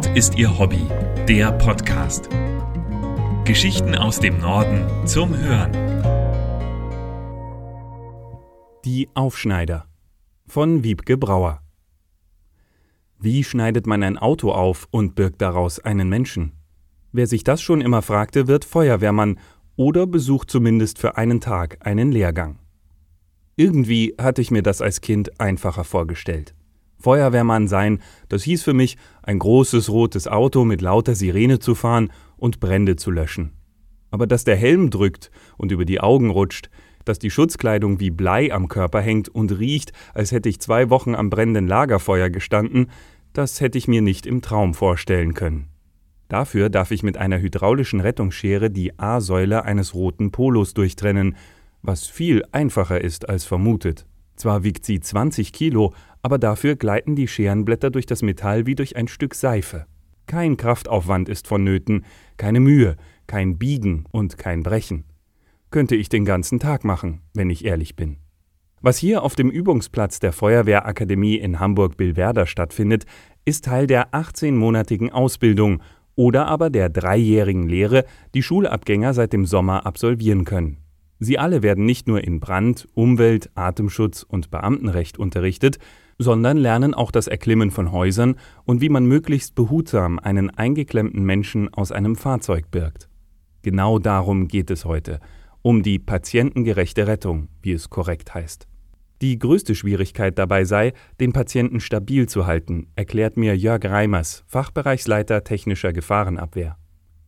Nord ist ihr Hobby, der Podcast. Geschichten aus dem Norden zum Hören. Die Aufschneider von Wiebke Brauer. Wie schneidet man ein Auto auf und birgt daraus einen Menschen? Wer sich das schon immer fragte, wird Feuerwehrmann oder besucht zumindest für einen Tag einen Lehrgang. Irgendwie hatte ich mir das als Kind einfacher vorgestellt. Feuerwehrmann sein, das hieß für mich, ein großes rotes Auto mit lauter Sirene zu fahren und Brände zu löschen. Aber dass der Helm drückt und über die Augen rutscht, dass die Schutzkleidung wie Blei am Körper hängt und riecht, als hätte ich zwei Wochen am brennenden Lagerfeuer gestanden, das hätte ich mir nicht im Traum vorstellen können. Dafür darf ich mit einer hydraulischen Rettungsschere die A-Säule eines roten Polos durchtrennen, was viel einfacher ist als vermutet. Zwar wiegt sie 20 Kilo, aber dafür gleiten die Scherenblätter durch das Metall wie durch ein Stück Seife. Kein Kraftaufwand ist vonnöten, keine Mühe, kein Biegen und kein Brechen. Könnte ich den ganzen Tag machen, wenn ich ehrlich bin. Was hier auf dem Übungsplatz der Feuerwehrakademie in Hamburg-Billwerder stattfindet, ist Teil der 18-monatigen Ausbildung oder aber der dreijährigen Lehre, die Schulabgänger seit dem Sommer absolvieren können. Sie alle werden nicht nur in Brand-, Umwelt-, Atemschutz und Beamtenrecht unterrichtet, sondern lernen auch das Erklimmen von Häusern und wie man möglichst behutsam einen eingeklemmten Menschen aus einem Fahrzeug birgt. Genau darum geht es heute, um die patientengerechte Rettung, wie es korrekt heißt. Die größte Schwierigkeit dabei sei, den Patienten stabil zu halten, erklärt mir Jörg Reimers, Fachbereichsleiter technischer Gefahrenabwehr.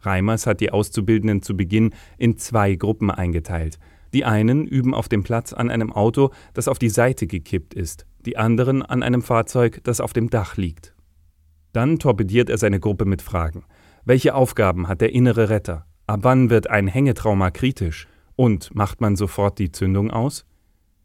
Reimers hat die Auszubildenden zu Beginn in zwei Gruppen eingeteilt. Die einen üben auf dem Platz an einem Auto, das auf die Seite gekippt ist, die anderen an einem Fahrzeug, das auf dem Dach liegt. Dann torpediert er seine Gruppe mit Fragen. Welche Aufgaben hat der innere Retter? Ab wann wird ein Hängetrauma kritisch? Und macht man sofort die Zündung aus?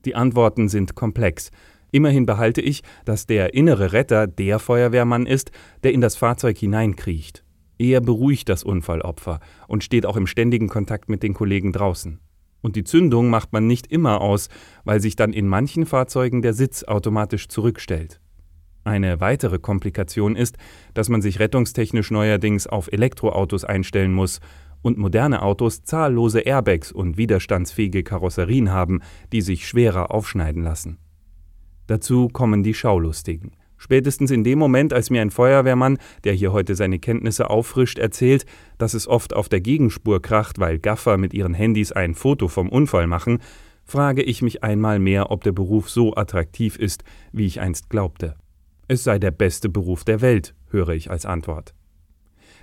Die Antworten sind komplex. Immerhin behalte ich, dass der innere Retter der Feuerwehrmann ist, der in das Fahrzeug hineinkriecht. Er beruhigt das Unfallopfer und steht auch im ständigen Kontakt mit den Kollegen draußen. Und die Zündung macht man nicht immer aus, weil sich dann in manchen Fahrzeugen der Sitz automatisch zurückstellt. Eine weitere Komplikation ist, dass man sich rettungstechnisch neuerdings auf Elektroautos einstellen muss und moderne Autos zahllose Airbags und widerstandsfähige Karosserien haben, die sich schwerer aufschneiden lassen. Dazu kommen die Schaulustigen. Spätestens in dem Moment, als mir ein Feuerwehrmann, der hier heute seine Kenntnisse auffrischt, erzählt, dass es oft auf der Gegenspur kracht, weil Gaffer mit ihren Handys ein Foto vom Unfall machen, frage ich mich einmal mehr, ob der Beruf so attraktiv ist, wie ich einst glaubte. Es sei der beste Beruf der Welt, höre ich als Antwort.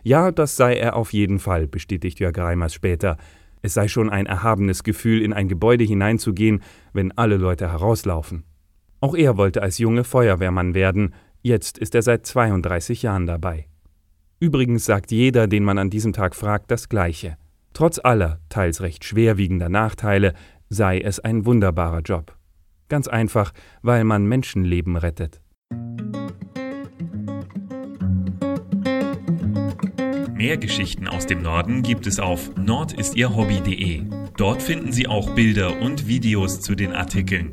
Ja, das sei er auf jeden Fall, bestätigt Jörg Reimers später. Es sei schon ein erhabenes Gefühl, in ein Gebäude hineinzugehen, wenn alle Leute herauslaufen. Auch er wollte als Junge Feuerwehrmann werden, jetzt ist er seit 32 Jahren dabei. Übrigens sagt jeder, den man an diesem Tag fragt, das Gleiche. Trotz aller, teils recht schwerwiegender Nachteile, sei es ein wunderbarer Job. Ganz einfach, weil man Menschenleben rettet. Mehr Geschichten aus dem Norden gibt es auf nordistierhobby.de. Dort finden Sie auch Bilder und Videos zu den Artikeln.